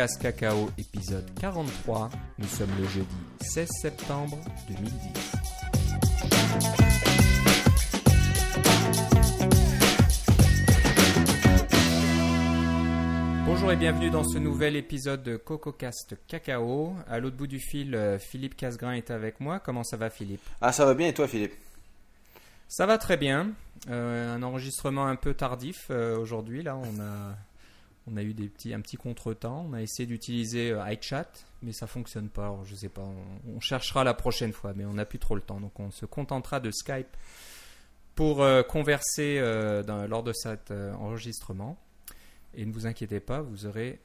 CocoCast Cacao, épisode 43. Nous sommes le jeudi 16 septembre 2010. Bonjour et bienvenue dans ce nouvel épisode de CocoCast Cacao. À l'autre bout du fil, euh, Philippe Casgrain est avec moi. Comment ça va Philippe? Ah, ça va bien et toi, Philippe? Ça va très bien. Euh, un enregistrement un peu tardif euh, aujourd'hui. Là, on a, on a eu des petits, un petit contretemps. On a essayé d'utiliser euh, iChat, mais ça fonctionne pas. Je sais pas. On, cherchera la prochaine fois, mais on n'a plus trop le temps. Donc, on se contentera de Skype pour euh, converser euh, lors de cet enregistrement. Et ne vous inquiétez pas, vous aurez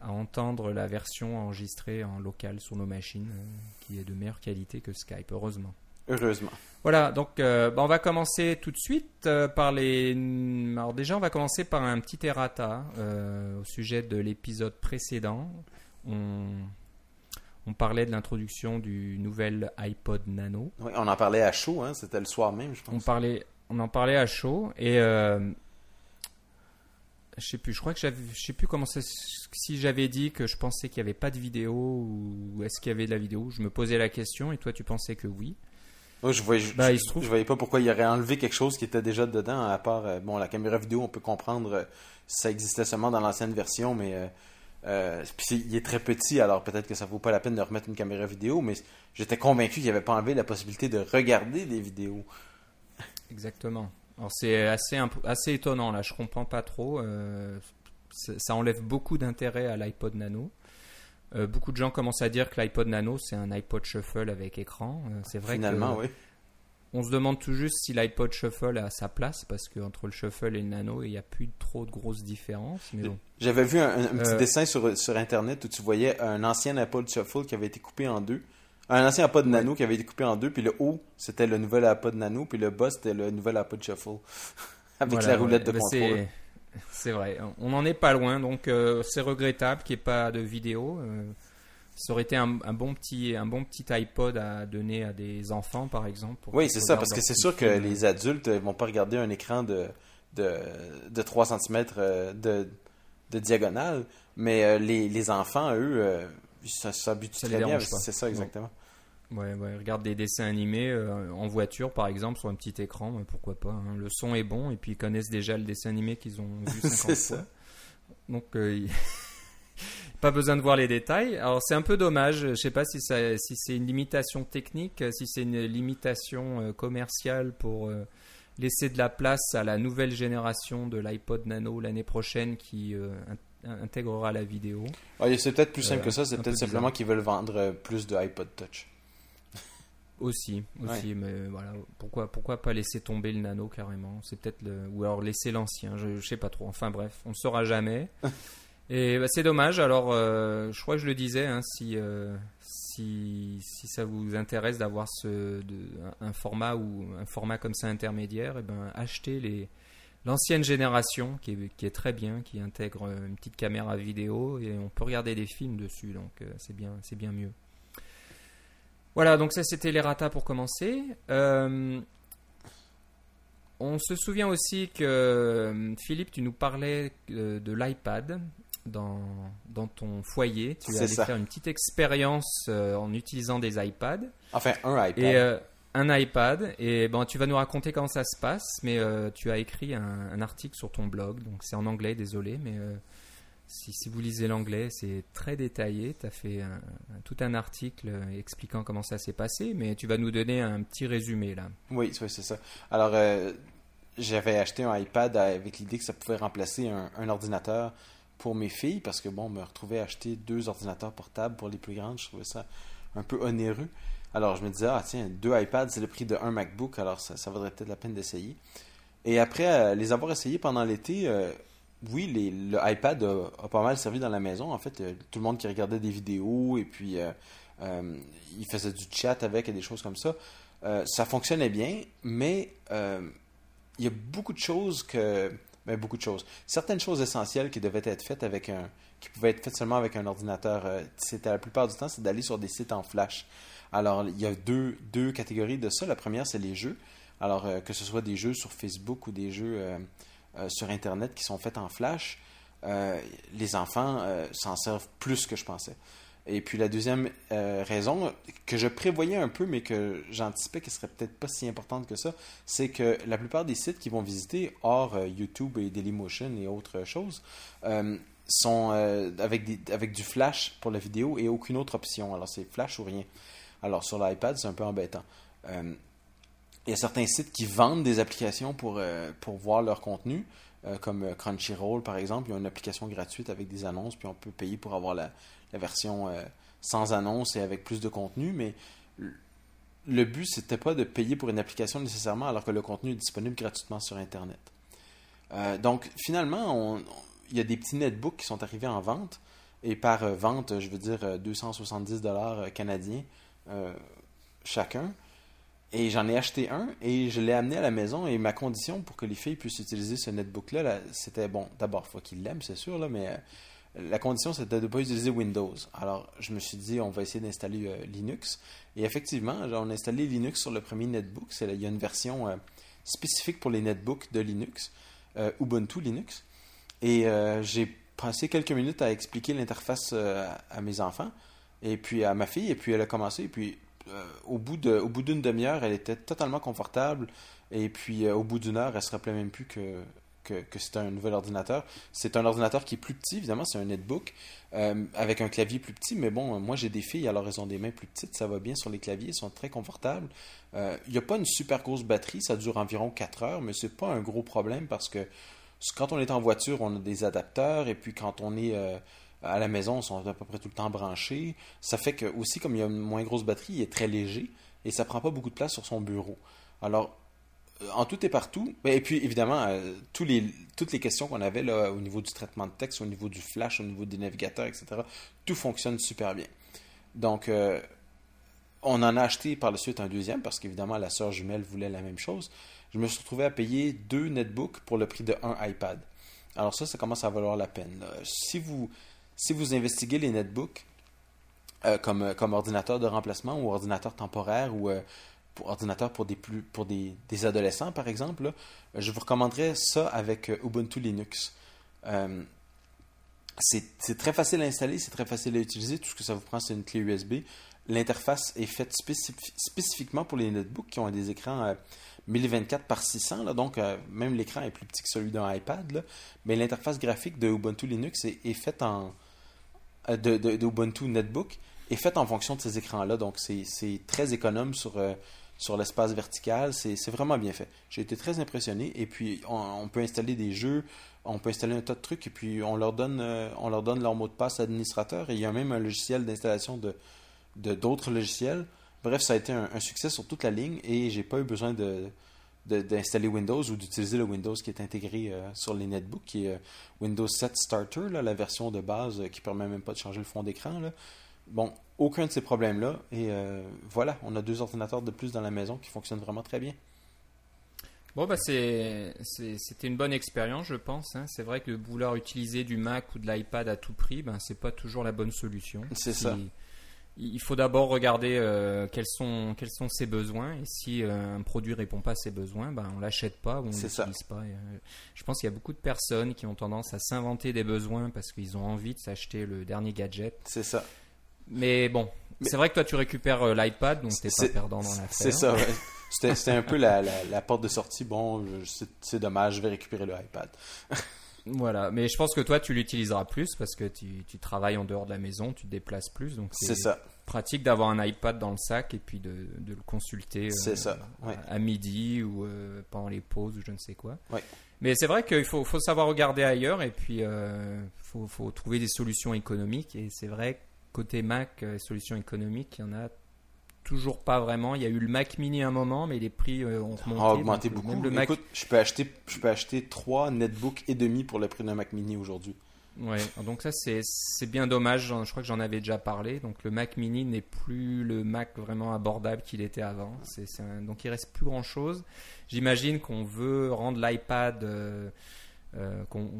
à entendre la version enregistrée en local sur nos machines, qui est de meilleure qualité que Skype, heureusement. Heureusement. Voilà, donc euh, bah, on va commencer tout de suite euh, par les. Alors déjà, on va commencer par un petit errata euh, au sujet de l'épisode précédent. On, on parlait de l'introduction du nouvel iPod Nano. Oui, on en parlait à chaud, hein, c'était le soir même, je On pense. parlait, on en parlait à chaud et je sais plus. Je crois que j'avais, je sais plus comment c'est. Si j'avais dit que je pensais qu'il n'y avait pas de vidéo ou est-ce qu'il y avait de la vidéo, je me posais la question et toi tu pensais que oui. Je voyais, je, il je- se trouve- je voyais pas pourquoi il aurait enlevé quelque chose qui était déjà dedans, à part, euh, bon, la caméra vidéo, on peut comprendre, euh, ça existait seulement dans l'ancienne version, mais euh, euh, puis il est très petit, alors peut-être que ça vaut pas la peine de remettre une caméra vidéo, mais j'étais convaincu qu'il avait pas enlevé la possibilité de regarder des vidéos. Exactement. Alors c'est assez, assez étonnant là, je comprends pas trop. euh, ça enlève beaucoup d'intérêt à l'iPod Nano. Euh, beaucoup de gens commencent à dire que l'iPod Nano c'est un iPod Shuffle avec écran. Euh, c'est vrai Finalement, que oui. on se demande tout juste si l'iPod Shuffle a sa place parce qu'entre le Shuffle et le Nano il n'y a plus trop de grosses différences. Mais bon. J'avais vu un, petit Euh, dessin sur, sur Internet où tu voyais un ancien iPod Shuffle qui avait été coupé en deux. Un ancien iPod Nano qui avait été coupé en deux, puis le haut, c'était le nouvel iPod Nano, puis le bas, c'était le nouvel iPod Shuffle. Avec Voilà, la roulette ouais, de bah, contrôle. C'est- vrai, on n'en est pas loin, donc euh, c'est regrettable qu'il n'y ait pas de vidéo. euh, ça aurait été un, un bon petit, un bon petit iPod à donner à des enfants, par exemple. pour Oui, c'est ça, parce que c'est sûr que les adultes ne vont pas regarder un écran de, de, de 3 cm de, de diagonale, mais euh, les, les enfants, eux, euh, ça les très bien. C'est ça, exactement. Ouais, ouais, regarde des dessins animés euh, en voiture, par exemple, sur un petit écran, pourquoi pas. hein. Le son est bon, et puis ils connaissent déjà le dessin animé qu'ils ont vu 50 C'est fois. ça. Donc, euh, pas besoin de voir les détails. Alors, c'est un peu dommage. Je sais pas si, ça- si c'est une limitation technique, si c'est une limitation euh, commerciale pour laisser de la place à la nouvelle génération de l'iPod Nano l'année prochaine qui in- intégrera la vidéo. C'est peut-être plus simple que ça, c'est peut-être peu simplement qu'ils veulent vendre plus de iPod Touch. Aussi, aussi, mais voilà, pourquoi, pourquoi pas laisser tomber le nano carrément? C'est peut-être le, ou alors laisser l'ancien, je, je sais pas trop. Enfin bref, on ne saura jamais. Et bah, c'est dommage. Alors, euh, je crois que je le disais, hein, si, euh, si si ça vous intéresse d'avoir ce de- un, un format ou un format comme ça intermédiaire, et ben achetez les l'ancienne génération qui est, qui est très bien, qui intègre une petite caméra vidéo et on peut regarder des films dessus, donc euh, c'est bien c'est bien mieux. Voilà, donc ça c'était les ratas pour commencer. Euh, on se souvient aussi que euh, Philippe, tu nous parlais euh, de l'iPad dans, dans ton foyer. Tu allais ça. faire une petite expérience euh, en utilisant des iPads. Enfin, un iPad. Et euh, un iPad. Et bon, tu vas nous raconter comment ça se passe, mais tu as écrit un, un article sur ton blog. Donc c'est en anglais, désolé, mais si, vous lisez l'anglais, c'est très détaillé. Tu as fait tout un article euh, expliquant comment ça s'est passé, mais tu vas nous donner un petit résumé là. Oui, c'est ça. Alors, euh, j'avais acheté un iPad avec l'idée que ça pouvait remplacer un, ordinateur pour mes filles, parce que bon, me retrouver à acheter deux ordinateurs portables pour les plus grandes, je trouvais ça un peu onéreux. Alors, je me disais, ah tiens, deux iPads, c'est le prix de un MacBook, alors ça, vaudrait peut-être la peine d'essayer. Et après euh, les avoir essayés pendant l'été, oui, les, le iPad a, pas mal servi dans la maison. En fait, euh, tout le monde qui regardait des vidéos et puis euh, euh, il faisait du chat avec et des choses comme ça. Ça fonctionnait bien, mais il y a beaucoup de choses que. Ben, beaucoup de choses. Certaines choses essentielles qui devaient être faites avec un. qui pouvaient être faites seulement avec un ordinateur. C'était la plupart du temps, c'est d'aller sur des sites en flash. Alors, il y a deux, deux catégories de ça. La première, c'est les jeux. Alors, que ce soit des jeux sur Facebook ou des jeux euh, euh, sur Internet qui sont faits en flash. les enfants s'en servent plus que je pensais. Et puis la deuxième raison, que je prévoyais un peu, mais que j'anticipais qu'elle serait peut-être pas si importante que ça, c'est que la plupart des sites qu'ils vont visiter, hors YouTube et Dailymotion et autres choses, sont avec, avec du flash pour la vidéo et aucune autre option. Alors c'est flash ou rien. Alors sur l'iPad, c'est un peu embêtant. Il y a certains sites qui vendent des applications pour, pour voir leur contenu. Euh, comme euh, Crunchyroll par exemple, il y a une application gratuite avec des annonces, puis on peut payer pour avoir la, version euh, sans annonces et avec plus de contenu, mais le but, c'était pas de payer pour une application nécessairement alors que le contenu est disponible gratuitement sur Internet. donc, finalement, il y a des petits netbooks qui sont arrivés en vente. Et par vente, je veux dire 270 dollars canadiens chacun. Et j'en ai acheté un et je l'ai amené à la maison. Et ma condition pour que les filles puissent utiliser ce netbook-là, c'était bon, d'abord, il faut qu'ils l'aiment, c'est sûr, là, mais euh, la condition, c'était de ne pas utiliser Windows. Alors, je me suis dit, on va essayer d'installer euh, Linux. Et effectivement, on a installé Linux sur le premier netbook. il y a une version euh, spécifique pour les netbooks de Linux, Ubuntu Linux. Et j'ai passé quelques minutes à expliquer l'interface à mes enfants et puis à ma fille. Et puis elle a commencé. Et puis au bout de, au bout d'une demi-heure, elle était totalement confortable. Et puis, euh, au bout d'une heure, elle se rappelait même plus que c'était un nouvel ordinateur. C'est un ordinateur qui est plus petit, évidemment, c'est un netbook euh, avec un clavier plus petit. Mais bon, moi, j'ai des filles, alors elles ont des mains plus petites, ça va bien sur les claviers, ils sont très confortables. Il n'y a pas une super grosse batterie, ça dure environ 4 heures, mais c'est pas un gros problème parce que quand on est en voiture, on a des adapteurs, et puis quand on est à la maison, sont à peu près tout le temps branchés. Ça fait que aussi, comme il y a une moins grosse batterie, il est très léger et ça prend pas beaucoup de place sur son bureau. Alors, euh, en tout et partout, ben, et puis évidemment, euh, toutes les questions qu'on avait là, au niveau du traitement de texte, au niveau du flash, au niveau des navigateurs, etc., tout fonctionne super bien. Donc, euh, on en a acheté par la suite un deuxième parce qu'évidemment, la sœur jumelle voulait la même chose. Je me suis retrouvé à payer deux netbooks pour le prix de un iPad. Alors ça, ça commence à valoir la peine. Si vous si vous investiguez les netbooks euh, comme, euh, comme ordinateur de remplacement ou ordinateur temporaire ou euh, ordinateur pour des plus pour des, adolescents par exemple, je vous recommanderais ça avec Ubuntu Linux. c'est très facile à installer, c'est très facile à utiliser. Tout ce que ça vous prend, c'est une clé USB. L'interface est faite spécifiquement pour les netbooks qui ont des écrans 1024 par 600, là, donc même l'écran est plus petit que celui d'un iPad. mais l'interface graphique de Ubuntu Linux est faite en, de, de, Ubuntu Netbook est faite en fonction de ces écrans-là. Donc, c'est très économe sur, euh, sur l'espace vertical. C'est vraiment bien fait. J'ai été très impressionné. Et puis, on, peut installer des jeux, on peut installer un tas de trucs, et puis on leur donne, euh, on leur donne leur mot de passe administrateur. Et il y a même un logiciel d'installation de d'autres logiciels. Bref, ça a été un, succès sur toute la ligne et j'ai pas eu besoin de, d'installer Windows ou d'utiliser le Windows qui est intégré euh, sur les netbooks, qui est euh, Windows 7 Starter, la version de base euh, qui permet même pas de changer le fond d'écran. Bon, aucun de ces problèmes-là. Et voilà, on a deux ordinateurs de plus dans la maison qui fonctionnent vraiment très bien. Bon, bah c'était une bonne expérience, je pense. Hein. C'est vrai que vouloir utiliser du Mac ou de l'iPad à tout prix, ben, c'est pas toujours la bonne solution. C'est ça il faut d'abord regarder euh, quels, sont, quels sont ses besoins et si euh, un produit répond pas à ses besoins, ben, on l'achète pas ou on l'utilise pas. Euh, je pense qu'il y a beaucoup de personnes qui ont tendance à s'inventer des besoins parce qu'ils ont envie de s'acheter le dernier gadget. C'est ça. Mais bon, c'est vrai que toi tu récupères l'iPad, donc tu n'es pas perdant dans l'affaire. C'est ça, C'était un peu la, la, porte de sortie. Bon, c'est dommage, je vais récupérer le iPad. Voilà, mais je pense que toi tu l'utiliseras plus parce que tu, tu, travailles en dehors de la maison, tu te déplaces plus, donc c'est pratique d'avoir un iPad dans le sac et puis de, de le consulter euh, ça. à midi ou euh, pendant les pauses ou je ne sais quoi. Ouais. Mais c'est vrai qu'il faut, faut, savoir regarder ailleurs et puis il euh, faut, faut, trouver des solutions économiques et c'est vrai côté Mac, solutions économiques, il y en a toujours pas vraiment. Il y a eu le Mac Mini à un moment, mais les prix euh, ont augmenté. beaucoup. Le Écoute, je peux acheter, je peux acheter trois netbooks et demi pour le prix d'un Mac Mini aujourd'hui. Ouais, donc ça c'est bien dommage. Je crois que j'en avais déjà parlé. Donc le Mac Mini n'est plus le Mac vraiment abordable qu'il était avant. donc il reste plus grand chose. J'imagine qu'on veut rendre l'iPad euh, euh, qu'on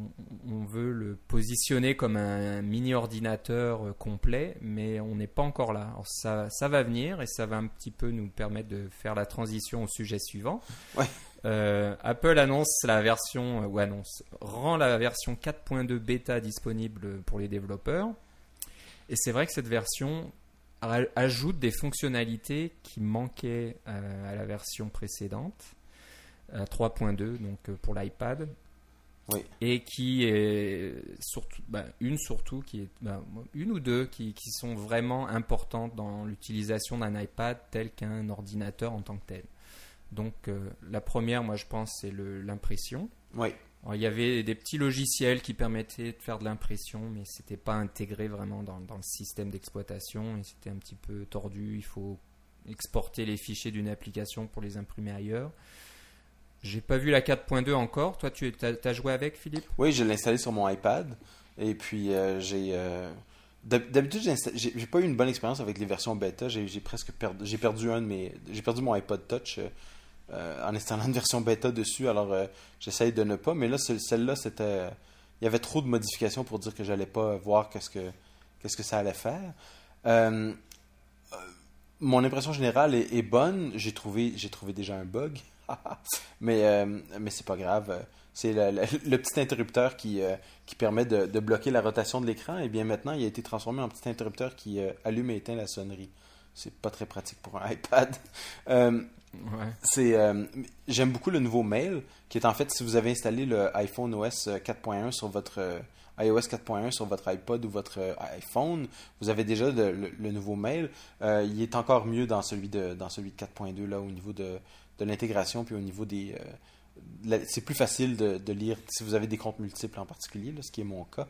on veut le positionner comme un, mini ordinateur euh, complet, mais on n'est pas encore là. ça, ça va venir et ça va un petit peu nous permettre de faire la transition au sujet suivant. Apple annonce la version, ou annonce, rend la version 4.2 bêta disponible pour les développeurs. Et c'est vrai que cette version ajoute des fonctionnalités qui manquaient à la version précédente, 3.2, donc pour l'iPad. Et qui est surtout, bah, une surtout, qui est, bah, une ou deux qui, qui, sont vraiment importantes dans l'utilisation d'un iPad tel qu'un ordinateur en tant que tel. Donc euh, la première, moi je pense, c'est l'impression. Oui. il y avait des petits logiciels qui permettaient de faire de l'impression, mais c'était pas intégré vraiment dans, dans le système d'exploitation et c'était un petit peu tordu. Il faut exporter les fichiers d'une application pour les imprimer ailleurs. J'ai pas vu la 4.2 encore. Toi, tu as, joué avec, Philippe? Oui, je l'ai installé sur mon iPad. Et puis, euh, j'ai. Euh, d'habitude, j'ai pas eu une bonne expérience avec les versions bêta. J'ai presque perdu, perdu un de mes, perdu mon iPod Touch euh, en installant une version bêta dessus. Alors, j'essaye de ne pas. Mais là, celle-là, c'était, il y avait trop de modifications pour dire que j'allais pas voir qu'est-ce que, que ça allait faire. mon impression générale est, est bonne. J'ai trouvé, j'ai trouvé déjà un bug. mais euh, mais c'est pas grave. C'est le, petit interrupteur qui, euh, qui permet de, de, bloquer la rotation de l'écran. Et bien maintenant, il a été transformé en petit interrupteur qui euh, allume et éteint la sonnerie. C'est pas très pratique pour un iPad. C'est j'aime beaucoup le nouveau Mail qui est en fait si vous avez installé le iPhone OS 4.1 sur votre iOS 4.1 sur votre iPod ou votre iPhone, vous avez déjà le, nouveau Mail. il est encore mieux dans celui de dans celui de 4.2 là au niveau de de l'intégration, puis au niveau des... Euh, c'est plus facile de, lire si vous avez des comptes multiples en particulier, ce qui est mon cas.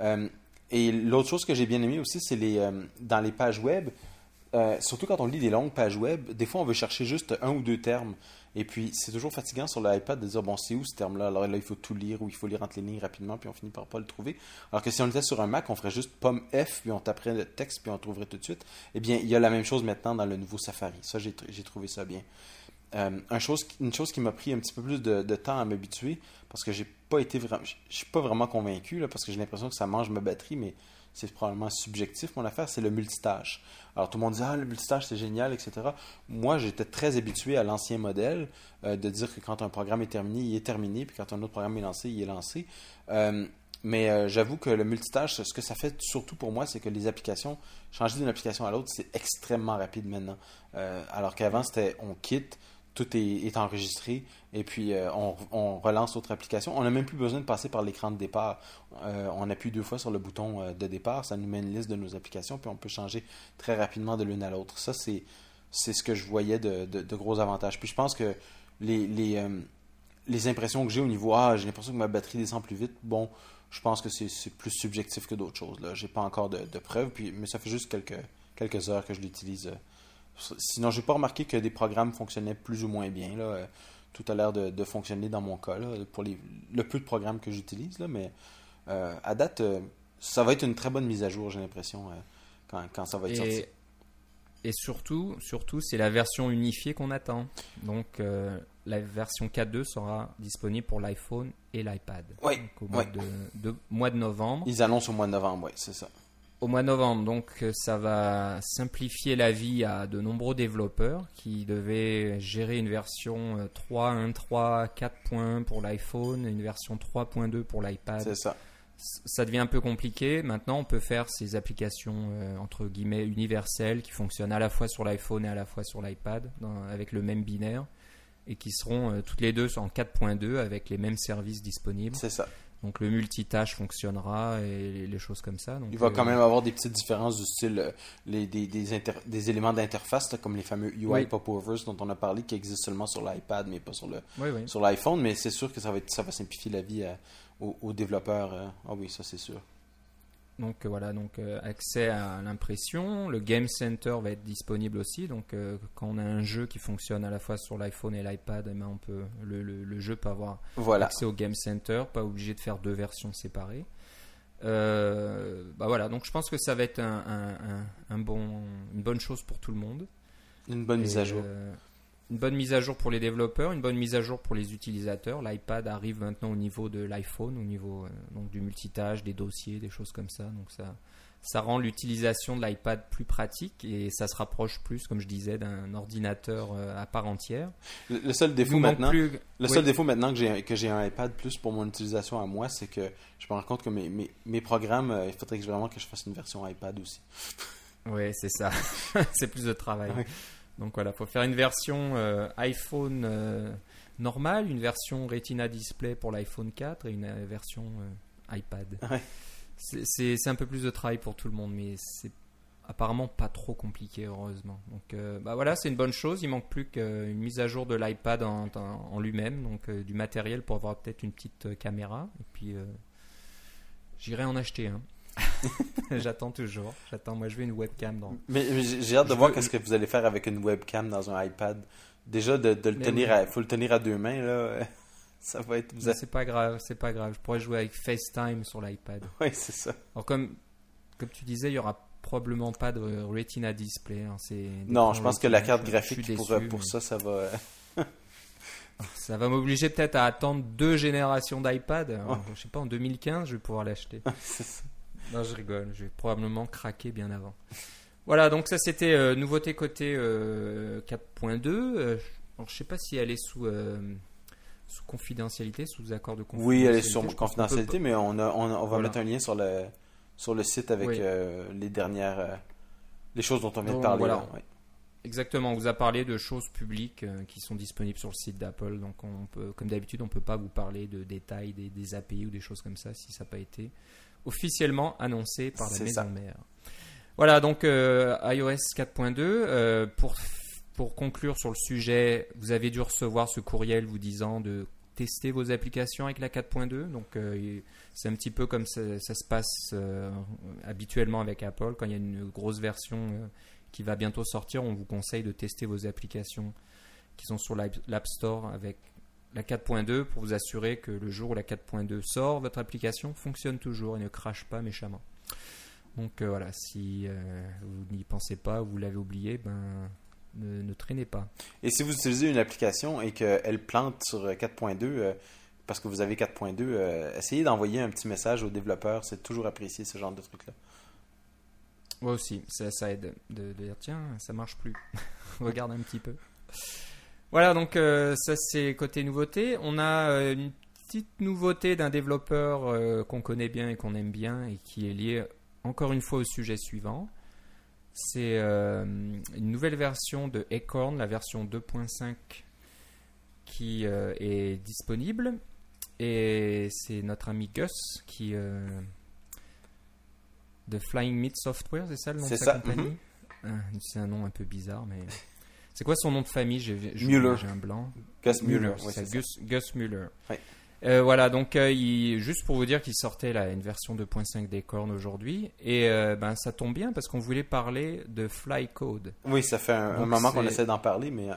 Euh, et l'autre chose que j'ai bien aimé aussi, c'est les euh, dans les pages web, surtout quand on lit des longues pages web, des fois on veut chercher juste un ou deux termes. Et puis c'est toujours fatigant sur l'iPad de dire bon c'est où ce terme-là? Alors là il faut tout lire ou il faut lire entre les lignes rapidement puis on finit par pas le trouver. Alors que si on était sur un Mac, on ferait juste pomme F puis on taperait le texte puis on trouverait tout de suite. Eh bien il y a la même chose maintenant dans le nouveau Safari. Ça j'ai trouvé ça bien. Euh, une chose qui m'a pris un petit peu plus de, temps à m'habituer, parce que j'ai pas été vraiment, je suis pas vraiment convaincu, là, parce que j'ai l'impression que ça mange ma batterie, mais c'est probablement subjectif mon affaire, c'est le multitâche. Alors tout le monde dit ah le multitâche c'est génial, etc. Moi j'étais très habitué à l'ancien modèle euh, de dire que quand un programme est terminé, il est terminé, puis quand un autre programme est lancé, il est lancé. Euh, mais j'avoue que le multitâche, ce que ça fait surtout pour moi, c'est que les applications, changer d'une application à l'autre, c'est extrêmement rapide maintenant. alors qu'avant, c'était on quitte, tout est, enregistré et puis euh, on, relance l'autre application. On n'a même plus besoin de passer par l'écran de départ. Euh, on appuie deux fois sur le bouton euh, de départ, ça nous met une liste de nos applications, puis on peut changer très rapidement de l'une à l'autre. Ça, c'est, ce que je voyais de, gros avantages. Puis je pense que les, impressions que j'ai au niveau Ah, j'ai l'impression que ma batterie descend plus vite, bon, je pense que c'est, plus subjectif que d'autres choses. Là. J'ai pas encore de, preuves, mais ça fait juste quelques heures que je l'utilise Sinon, j'ai pas remarqué que des programmes fonctionnaient plus ou moins bien. Là. Tout a l'air de, fonctionner dans mon cas, pour les, le peu de programmes que j'utilise. Mais euh, à date, euh, ça va être une très bonne mise à jour, j'ai l'impression, euh, quand, ça va être sorti. Et surtout, surtout c'est la version unifiée qu'on attend. Donc, la version 4.2 sera disponible pour l'iPhone et l'iPad. Oui. au mois, de, mois de novembre. Ils annoncent au mois de novembre, oui, c'est ça au mois de novembre. Donc euh, ça va simplifier la vie à de nombreux développeurs qui devaient gérer une version 3.1.3 4.1 pour l'iPhone, une version 3.2 pour l'iPad. C'est ça. Ça devient un peu compliqué. Maintenant, on peut faire ces applications euh, entre guillemets universelles qui fonctionnent à la fois sur l'iPhone et à la fois sur l'iPad avec le même binaire et qui seront euh, toutes les deux en 4.2 avec les mêmes services disponibles. C'est ça. Donc le multitâche fonctionnera et les, choses comme ça. Donc, il va quand euh, même avoir des petites différences du style, euh, les, des, des, éléments d'interface, comme les fameux UI popovers dont on a parlé, qui existent seulement sur l'iPad, mais pas sur le sur l'iPhone. Mais c'est sûr que ça va, être, ça va simplifier la vie aux, développeurs. Ah oui, ça c'est sûr. Donc euh, voilà, donc euh, accès à l'impression. Le Game Center va être disponible aussi. Donc euh, quand on a un jeu qui fonctionne à la fois sur l'iPhone et l'iPad, eh ben, on peut le, le, jeu peut avoir accès au Game Center, pas obligé de faire deux versions séparées. bah voilà, donc je pense que ça va être un, un, bon, une bonne chose pour tout le monde. Une bonne mise à jour. Une bonne mise à jour pour les développeurs, une bonne mise à jour pour les utilisateurs. L'iPad arrive maintenant au niveau de l'iPhone, au niveau donc du multitâche, des dossiers, des choses comme ça. Donc ça, ça rend l'utilisation de l'iPad plus pratique et ça se rapproche plus, comme je disais, d'un ordinateur euh, à part entière. Le, seul défaut maintenant, le seul défaut maintenant que j'ai que j'ai un iPad plus pour mon utilisation à moi, c'est que je me rends compte que mes, mes, mes programmes, euh, il faudrait que vraiment que je fasse une version iPad aussi. Oui, c'est ça. c'est plus de travail. Donc voilà, faut faire une version euh, iPhone normale, une version Retina Display pour l'iPhone 4 et une version iPad. C'est un peu plus de travail pour tout le monde, mais c'est apparemment pas trop compliqué, heureusement. Donc euh, bah voilà, c'est une bonne chose. Il manque plus qu'une mise à jour de l'iPad en, en, lui-même, donc euh, du matériel pour avoir peut-être une petite euh, caméra. Et puis j'irai en acheter un. J'attends toujours. J'attends. Moi, je veux une webcam. Donc. Mais, j'ai hâte de voir qu'est-ce que vous allez faire avec une webcam dans un iPad. Déjà, de, le tenir, à, faut le tenir à deux mains là ça va être. C'est pas grave, c'est pas grave. Je pourrais jouer avec FaceTime sur l'iPad. Oui, c'est ça. Alors comme comme tu disais, il y aura probablement pas de Retina display. Hein. non, je pense que la carte graphique pour, pour ça, ça va. ça va m'obliger peut-être à attendre deux générations d'iPad. Je sais pas, en 2015, je vais pouvoir l'acheter. Non, je rigole. Je vais probablement craquer bien avant. Voilà, donc ça c'était euh, nouveauté côté 4.2. Euh, euh, je sais pas si elle est sous sous confidentialité, sous accord de confidentialité. Oui, elle est sur confidentialité, mais on, a, on, va mettre un lien sur le, sur le site avec euh, les dernières. Euh, les choses dont on vient de parler. Voilà. Exactement, on vous a parlé de choses publiques euh, qui sont disponibles sur le site d'Apple. Donc, on peut, comme d'habitude, on ne peut pas vous parler de détails des, des, API ou des choses comme ça si ça n'a pas été officiellement annoncé par la maison mère. Voilà, donc iOS 4.2. pour pour conclure sur le sujet, vous avez dû recevoir ce courriel vous disant de tester vos applications avec la 4.2. Donc, euh, c'est un petit peu comme ça, se passe euh, habituellement avec Apple. Quand il y a une grosse version euh, qui va bientôt sortir, on vous conseille de tester vos applications qui sont sur l'App Store avec la 4.2 pour vous assurer que le jour où la 4.2 sort, votre application fonctionne toujours et ne crache pas méchamment. Donc voilà, si vous n'y pensez pas, vous l'avez oublié, ben ne, traînez pas. Et si vous utilisez une application et qu'elle plante sur 4.2, euh, parce que vous avez 4.2, euh, essayez d'envoyer un petit message aux développeurs. C'est toujours apprécié ce genre de truc-là. Moi aussi, ça, aide de, dire tiens, ça marche plus. Regarde un petit peu. Voilà, donc euh, ça c'est côté nouveauté. On a une petite nouveauté d'un développeur qu'on connaît bien et qu'on aime bien et qui est lié encore une fois au sujet suivant. C'est euh, une nouvelle version de Acorn, la version 2.5 qui euh, est disponible. Et c'est notre ami Gus qui. Euh, de Flying Meat Software, c'est ça le nom de sa compagnie? Mhm. ah, C'est un nom un peu bizarre, mais. C'est quoi son nom de famille? J'ai un blanc. Gus Muller. Gus, Gus Muller. Euh, voilà, donc euh, juste pour vous dire qu'il sortait là, une version 2.5 des cornes aujourd'hui. Et euh, ben, ça tombe bien parce qu'on voulait parler de Flycode. Oui, ça fait un, moment qu'on essaie d'en parler, mais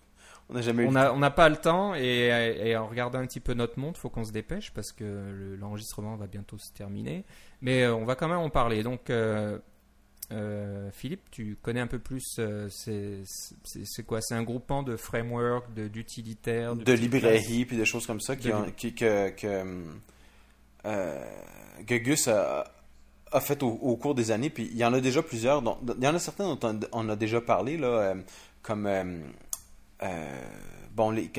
on n'a jamais eu On n'a pas le temps et, en regardant un petit peu notre montre, il faut qu'on se dépêche parce que l'enregistrement va bientôt se terminer. Mais on va quand même en parler. Donc euh, Philippe, tu connais un peu plus, euh, c'est quoi? C'est un groupement de framework, d'utilitaires De, librairies, puis des choses comme ça qui, que, que, euh, Gus a, fait au, cours des années. Puis il y en a déjà plusieurs. il y en a certains dont on, a déjà parlé, là, comme. bon, les,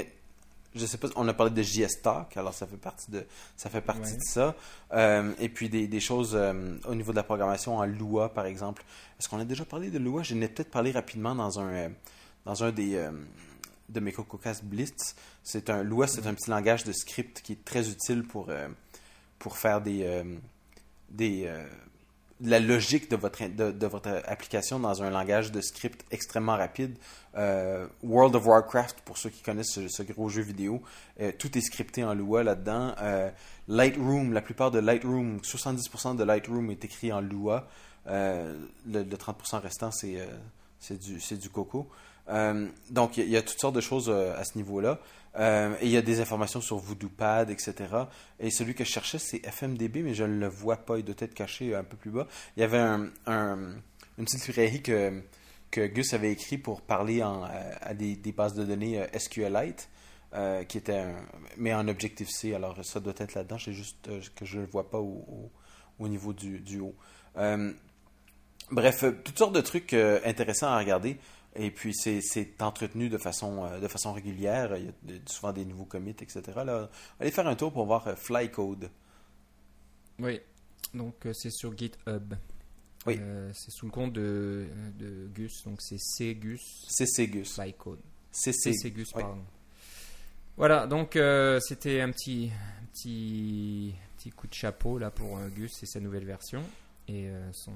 je sais pas, on a parlé de JS Talk, alors ça fait partie de ça fait partie de ça. Euh, et puis des, des choses euh, au niveau de la programmation en Lua, par exemple. Est-ce qu'on a déjà parlé de Lua? Je n'ai peut-être parlé rapidement dans un euh, dans un des de mes CocoCast Blitz. C'est un Lua, c'est un petit langage de script qui est très utile pour pour faire des des la logique de votre, de, votre application dans un langage de script extrêmement rapide. Euh, World of Warcraft, pour ceux qui connaissent ce, gros jeu vidéo, euh, tout est scripté en Lua là-dedans. Euh, Lightroom, la plupart de Lightroom, 70% de Lightroom est écrit en Lua. le, 30% restant, c'est du, du Coco. Donc, il y, a toutes sortes de choses à ce niveau-là. Euh, et il y a des informations sur VoodooPad, etc. Et celui que je cherchais, c'est FMDB, mais je ne le vois pas. Il doit être caché un peu plus bas. Il y avait un, une petite librairie que, que Gus avait écrit pour parler à des, bases de données SQLite, qui était mais en Objective-C. Alors ça doit être là-dedans, c'est juste que je ne le vois pas au, au, niveau du haut. bref, toutes sortes de trucs intéressants à regarder. Et puis, c'est entretenu de façon, euh, de façon régulière. Il y a souvent des nouveaux commits, etc. Là, allez faire un tour pour voir euh, Flycode. Oui, donc euh, c'est sur GitHub. Oui. c'est sous le compte de, de Gus, donc c'est Cgus. C'est Gus. Flycode. C'est Gus, pardon. Voilà, donc c'était un petit, petit, petit coup de chapeau là pour Gus et sa nouvelle version et son,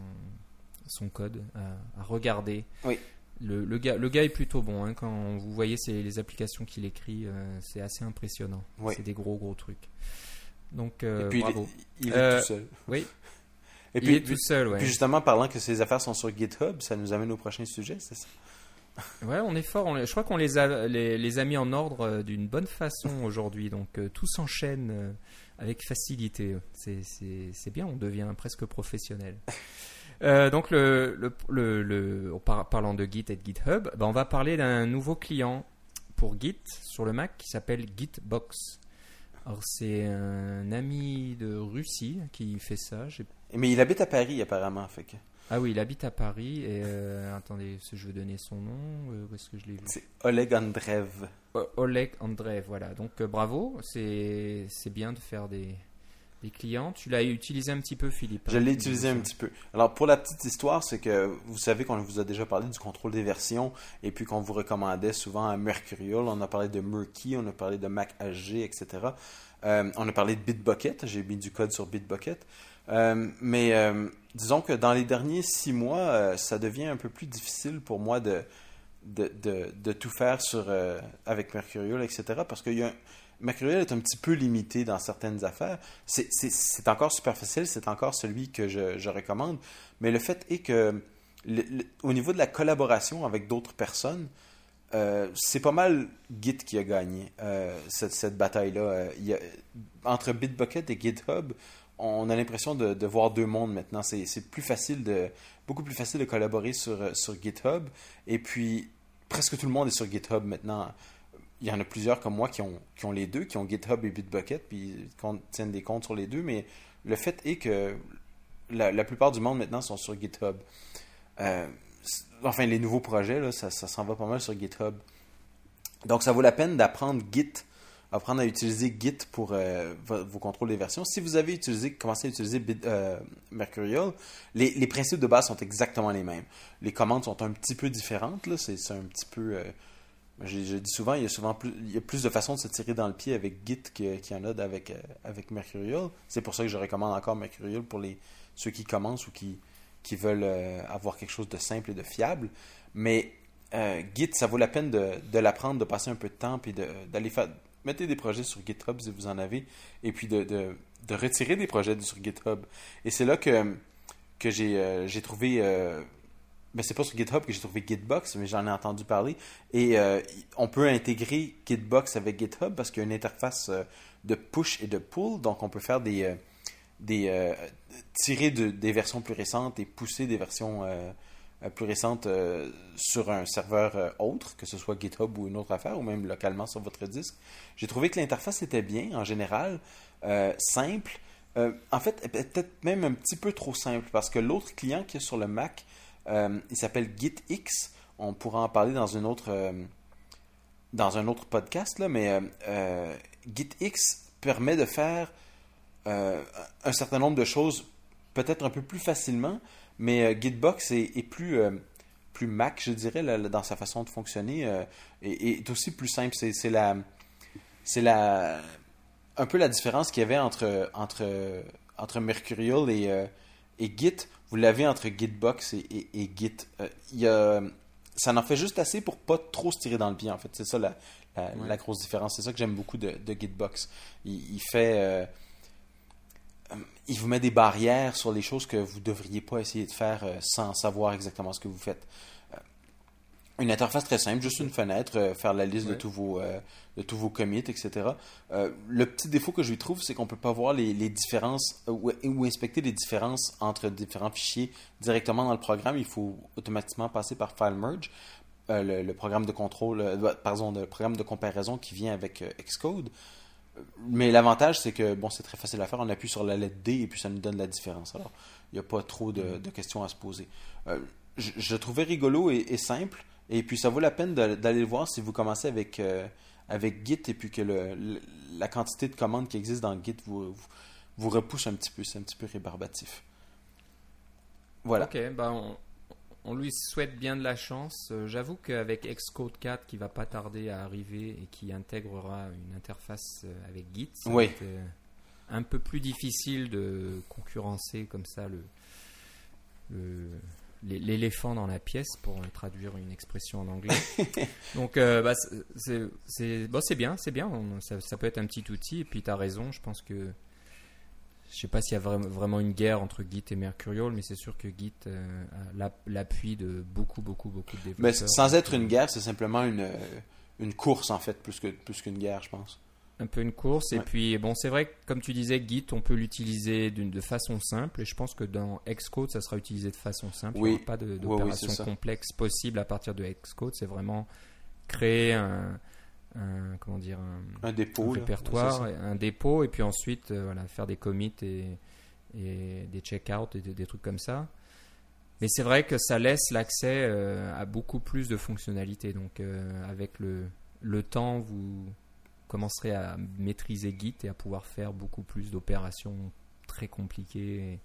son code à, à regarder. Oui. Le, le, gars, le gars est plutôt bon. Hein, quand vous voyez les applications qu'il écrit, euh, c'est assez impressionnant. C'est des gros, gros trucs. Donc, euh, et puis, bravo. Il, est euh, tout seul. Oui. Et puis, il est tout seul, ouais. Puis justement, parlant que ces affaires sont sur GitHub, ça nous amène au prochain sujet, c'est ça? Ouais, on est fort. On je crois qu'on les a, les, les, a mis en ordre d'une bonne façon aujourd'hui. Donc, tout s'enchaîne avec facilité. C'est bien, on devient presque professionnel. Euh, donc, le, le, le, parlant de Git et de GitHub, ben, on va parler d'un nouveau client pour Git sur le Mac qui s'appelle Gitbox. Alors, c'est un ami de Russie qui fait ça. Mais il habite à Paris, apparemment. Fait Ah oui, il habite à Paris. Et euh, attendez, je veux donner son nom. Euh, où est-ce que je l'ai vu? C'est Oleg Andreev. Oleg Andreev, voilà. Donc, bravo. C'est bien de faire des les clients. Tu l'as utilisé un petit peu, Philippe. Je l'ai utilisé un petit peu. Alors, pour la petite histoire, c'est que vous savez qu'on vous a déjà parlé du contrôle des versions et puis qu'on vous recommandait souvent à Mercurial. On a parlé de Murky, on a parlé de Mac HG, etc. Euh, on a parlé de Bitbucket. J'ai mis du code sur Bitbucket. Euh, mais euh, disons que dans les derniers six mois, ça devient un peu plus difficile pour moi de, de, de, de tout faire sur, avec Mercurial, etc. Parce qu'il y a Mercurial est un petit peu limité dans certaines affaires. C'est encore superficiel, c'est encore celui que je, recommande. Mais le fait est que, au niveau de la collaboration avec d'autres personnes, euh, c'est pas mal Git qui a gagné euh, cette, bataille-là. Euh, entre Bitbucket et GitHub, on a l'impression de, voir deux mondes maintenant. C'est plus facile de, beaucoup plus facile de collaborer sur, sur GitHub. Et puis, presque tout le monde est sur GitHub maintenant il y en a plusieurs comme moi qui ont, qui ont les deux, qui ont GitHub et Bitbucket, puis tiennent des comptes sur les deux, mais le fait est que la, plupart du monde maintenant sont sur GitHub. Euh, enfin, les nouveaux projets, là, ça, s'en va pas mal sur GitHub. Donc, ça vaut la peine d'apprendre Git, apprendre à utiliser Git pour euh, vos, contrôles des versions. Si vous avez utilisé, commencé à utiliser euh, Mercurial, les, les, principes de base sont exactement les mêmes. Les commandes sont un petit peu différentes, c'est un petit peu je, dis souvent, il y a souvent plus, il y a plus de façons de se tirer dans le pied avec Git qu'il y en a avec, euh, avec Mercurial. C'est pour ça que je recommande encore Mercurial pour les, ceux qui commencent ou qui, qui veulent euh, avoir quelque chose de simple et de fiable. Mais euh, Git, ça vaut la peine de, de l'apprendre, de passer un peu de temps, puis d'aller faire. Mettez des projets sur GitHub si vous en avez, et puis de, de, de retirer des projets sur GitHub. Et c'est là que, que j'ai trouvé mais c'est pas sur GitHub que j'ai trouvé Gitbox, mais j'en ai entendu parler. Et euh, on peut intégrer Gitbox avec GitHub parce qu'il y a une interface euh, de push et de pull. Donc on peut faire des. Euh, des tirer des versions plus récentes et pousser des versions plus récentes sur un serveur autre, que ce soit GitHub ou une autre affaire, ou même localement sur votre disque. J'ai trouvé que l'interface était bien en général, simple. en fait, peut-être même un petit peu trop simple parce que l'autre client qui est sur le Mac euh, il s'appelle GitX. On pourra en parler dans une autre euh, dans un autre podcast, là, mais euh, GitX permet de faire un certain nombre de choses peut-être un peu plus facilement, mais Gitbox est, plus, plus Mac, je dirais, dans sa façon de fonctionner, et, est aussi plus simple. C'est la, c'est la, un peu la différence qu'il y avait entre, entre, entre Mercurial et, et Git vous l'avez entre Gitbox et, et, Git. Euh, ça en fait juste assez pour pas trop se tirer dans le pied, en fait. C'est ça la, grosse différence. C'est ça que j'aime beaucoup de, Gitbox. Il, fait. Euh, il vous met des barrières sur les choses que vous ne devriez pas essayer de faire euh, sans savoir exactement ce que vous faites. Une interface très simple, juste une fenêtre, euh, faire la liste de, tous vos, euh, de tous vos commits, etc. Euh, le petit défaut que je lui trouve, c'est qu'on ne peut pas voir les, les différences ou, ou, inspecter les différences entre différents fichiers directement dans le programme. Il faut automatiquement passer par File Merge, le, le, programme de contrôle, pardon, le programme de comparaison qui vient avec Xcode. Mais l'avantage, c'est que bon, c'est très facile à faire. On appuie sur la lettre D et puis ça nous donne la différence. Alors, il n'y a pas trop de, de, questions à se poser. Je, je, le trouvais rigolo et, et simple. Et puis, ça vaut la peine d'aller le voir si vous commencez avec, euh, avec Git et puis que le, la quantité de commandes qui existent dans Git vous, vous, repousse un petit peu. C'est un petit peu rébarbatif. Voilà. Ok, ben on, on, lui souhaite bien de la chance. Euh, j'avoue qu'avec Xcode 4 qui va pas tarder à arriver et qui intégrera une interface euh, avec Git, ça oui. un peu plus difficile de concurrencer comme ça le, le l'éléphant dans la pièce pour traduire une expression en anglais. Donc euh, bah, c'est bon, bien, c'est bien, ça, ça, peut être un petit outil et puis tu as raison, je pense que je sais pas s'il y a vraiment une guerre entre Git et Mercurial, mais c'est sûr que Git euh, a l'appui de beaucoup, beaucoup, beaucoup de développeurs. Mais sans être une guerre, c'est simplement une, une course en fait, plus qu'une plus qu'une guerre, je pense un peu une course. Et puis, bon, c'est vrai que, comme tu disais, Git, on peut l'utiliser de façon simple. Et je pense que dans Xcode, ça sera utilisé de façon simple. Oui. Il n'y aura pas d'opération oui, complexe possible à partir de Xcode. C'est vraiment créer un, comment dire, un, dépôt, répertoire, un dépôt. Et puis ensuite, euh, voilà, faire des commits et, et des check-out et des, trucs comme ça. Mais c'est vrai que ça laisse l'accès euh, à beaucoup plus de fonctionnalités. Donc, euh, avec le, le temps, vous commencerait à maîtriser Git et à pouvoir faire beaucoup plus d'opérations très compliquées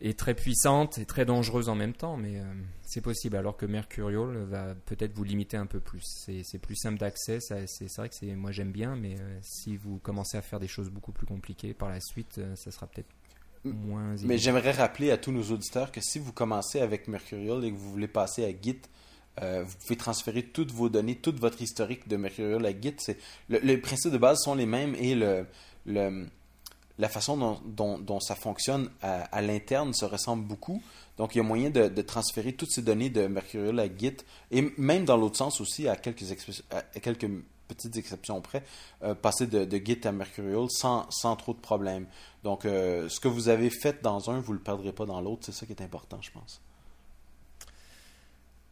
et, très puissantes et très dangereuses en même temps, mais euh, c'est possible. Alors que Mercurial va peut-être vous limiter un peu plus. C'est plus simple d'accès, c'est vrai que moi j'aime bien, mais euh, si vous commencez à faire des choses beaucoup plus compliquées par la suite, euh, ça sera peut-être moins. Mais j'aimerais rappeler à tous nos auditeurs que si vous commencez avec Mercurial et que vous voulez passer à Git, euh, vous pouvez transférer toutes vos données, toute votre historique de Mercurial à Git. Le, les principes de base sont les mêmes et le, la façon dont, ça fonctionne à, l'interne se ressemble beaucoup. Donc, il y a moyen de, transférer toutes ces données de Mercurial à Git et même dans l'autre sens aussi, à quelques, quelques petites exceptions près, euh, passer de, de, Git à Mercurial sans, sans trop de problèmes. Donc, euh, ce que vous avez fait dans un, vous ne le perdrez pas dans l'autre. C'est ça qui est important, je pense.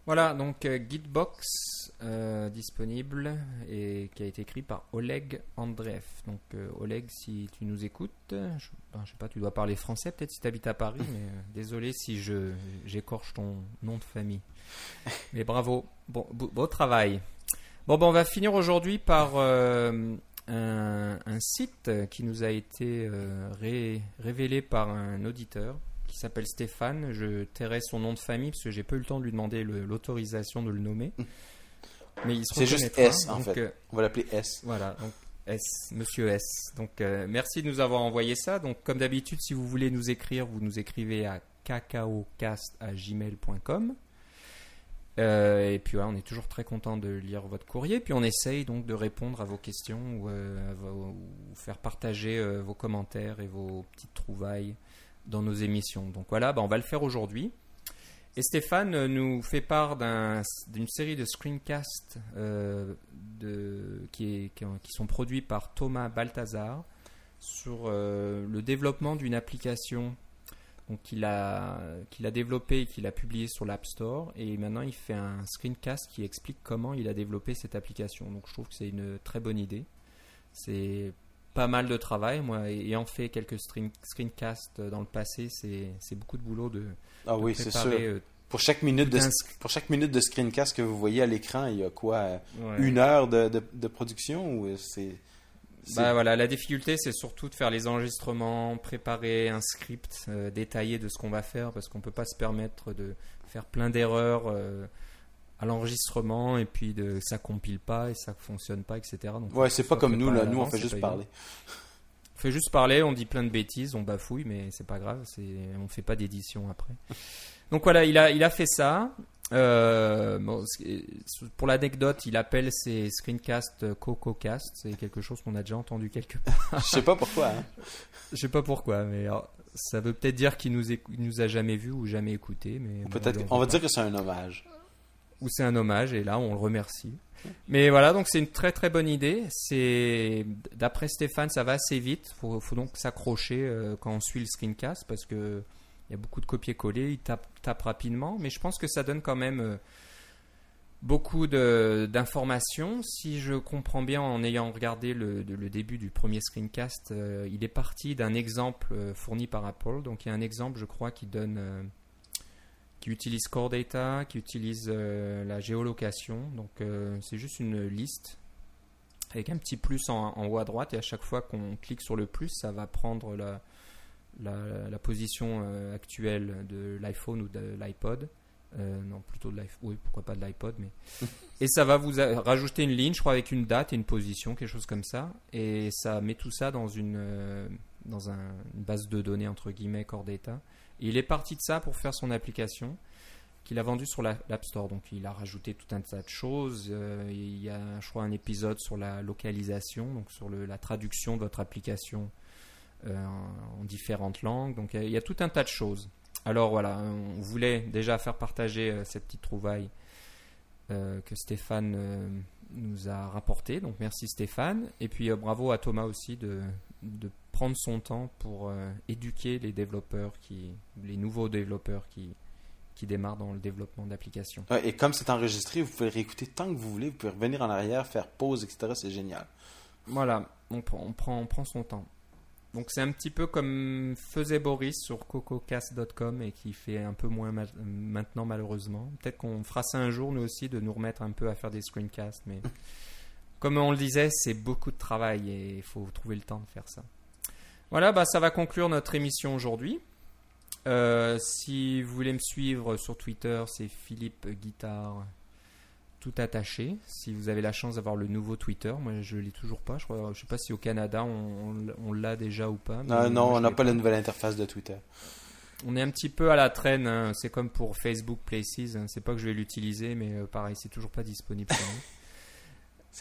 Voilà, donc euh, Gitbox euh, disponible et qui a été écrit par Oleg Andreev. Donc euh, Oleg, si tu nous écoutes, je, ne ben, sais pas, tu dois parler français peut-être si tu habites à Paris, mais désolé si je j'écorche ton nom de famille. Mais bravo, bon, beau, travail. Bon, ben, on va finir aujourd'hui par un, un, site qui nous a été révélé par un auditeur qui s'appelle Stéphane. Je tairai son nom de famille parce que j'ai pas eu le temps de lui demander l'autorisation de le nommer. Mais il C'est juste S en fait. Euh, On va l'appeler S. Voilà, donc S, Monsieur S. Donc euh, merci de nous avoir envoyé ça. Donc comme d'habitude, si vous voulez nous écrire, vous nous écrivez à cacaocast@gmail.com. Euh, et puis on est toujours très content de lire votre courrier. Puis on essaye donc de répondre à vos questions ou, ou faire partager vos commentaires et vos petites trouvailles dans nos émissions. Donc voilà, bah, on va le faire aujourd'hui. Et Stéphane euh, nous fait part d'une série de screencasts euh, qui, sont produits par Thomas Balthazar sur euh, le développement d'une application qu'il a, qu'il a développée et qu'il a publiée sur l'App Store. Et maintenant, il fait un screencast qui explique comment il a développé cette application. Donc je trouve que c'est une très bonne idée. C'est pas mal de travail. Moi, ayant fait quelques screencasts dans le passé, c'est beaucoup de boulot de. Ah oui, c'est sûr. Euh, pour chaque, minute de, pour chaque minute de screencast que vous voyez à l'écran, il y a quoi euh, Une heure de, de, production ou euh, c'est. Bah voilà, la difficulté c'est surtout de faire les enregistrements, préparer un script détaillé de ce qu'on va faire parce qu'on peut pas se permettre de faire plein d'erreurs à l'enregistrement et puis de, ça compile pas et ça fonctionne pas, etc. Donc, ouais, c'est pas comme nous, là. Nous, on fait juste parler. On fait juste parler, on dit plein de bêtises, on bafouille, mais c'est pas grave, on fait pas d'édition après. Donc voilà, il a, il a fait ça. Euh, pour l'anecdote, il appelle ses screencasts CocoCast. C'est quelque chose qu'on a déjà entendu quelque part. Je sais pas pourquoi. Hein. Je sais pas pourquoi, mais ça veut peut-être dire qu'il nous, nous a jamais vu ou jamais écouté. Mais peut-être, on va dire que c'est un hommage. Ou c'est un hommage, et là, on le remercie. Mais voilà, donc c'est une très très bonne idée. C'est d'après Stéphane, ça va assez vite. Faut, faut donc s'accrocher euh, quand on suit le screencast parce que il y a beaucoup de copier-coller. Il tape, tape rapidement, mais je pense que ça donne quand même euh, beaucoup d'informations. Si je comprends bien, en ayant regardé le, le début du premier screencast, euh, il est parti d'un exemple fourni par Apple. Donc il y a un exemple, je crois, qui donne qui utilise Core Data, qui utilise euh, la géolocation. Donc euh, c'est juste une liste avec un petit plus en, haut à droite et à chaque fois qu'on clique sur le plus, ça va prendre la, la, position euh, actuelle de l'iPhone ou de l'iPod. non, plutôt de l'iPhone. Oui, pourquoi pas de l'iPod, mais. et ça va vous rajouter une ligne, je crois, avec une date et une position, quelque chose comme ça. Et ça met tout ça dans une, dans une base de données, entre guillemets, Core Data il est parti de ça pour faire son application qu'il a vendue sur l'App Store. Donc il a rajouté tout un tas de choses. Euh, il y a, je crois, un épisode sur la localisation, donc sur la traduction de votre application euh, en, différentes langues. Donc il y, a, tout un tas de choses. Alors voilà, on voulait déjà faire partager euh, cette petite trouvaille que Stéphane nous a rapportée. Donc merci Stéphane. Et puis bravo à Thomas aussi de, de prendre son temps pour euh, éduquer les développeurs, qui, les nouveaux développeurs qui, qui démarrent dans le développement d'applications. et comme c'est enregistré, vous pouvez réécouter tant que vous voulez, vous pouvez revenir en arrière, faire pause, etc. C'est génial. Voilà, on, on, prend, on prend son temps. Donc c'est un petit peu comme faisait Boris sur cococast.com et qui fait un peu moins maintenant malheureusement. Peut-être qu'on fera ça un jour nous aussi de nous remettre un peu à faire des screencasts, mais comme on le disait, c'est beaucoup de travail et il faut trouver le temps de faire ça. Voilà, bah, ça va conclure notre émission aujourd'hui. Euh, si vous voulez me suivre sur Twitter, c'est Philippe Guitare tout attaché. Si vous avez la chance d'avoir le nouveau Twitter, moi je l'ai toujours pas. Je ne sais pas si au Canada on, l'a déjà ou pas. Non, non, on n'a pas, la nouvelle interface de Twitter. On est un petit peu à la traîne. Hein. C'est comme pour Facebook Places. Hein. C'est pas que je vais l'utiliser, mais euh, pareil, c'est toujours pas disponible pour nous.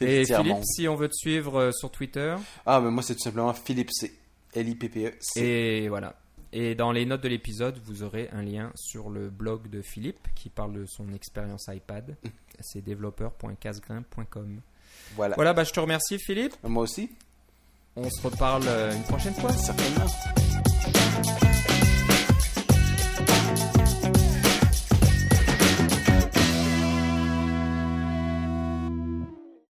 Et Philippe, si on veut te suivre euh, sur Twitter. Ah, mais moi c'est tout simplement Philippe C. L-I-P-P-E. Et voilà. Et dans les notes de l'épisode, vous aurez un lien sur le blog de Philippe qui parle de son expérience iPad. C'est développeur.casgrain.com. Voilà. Voilà, bah, je te remercie Philippe. Moi aussi. On se reparle euh, une prochaine fois. Certainement.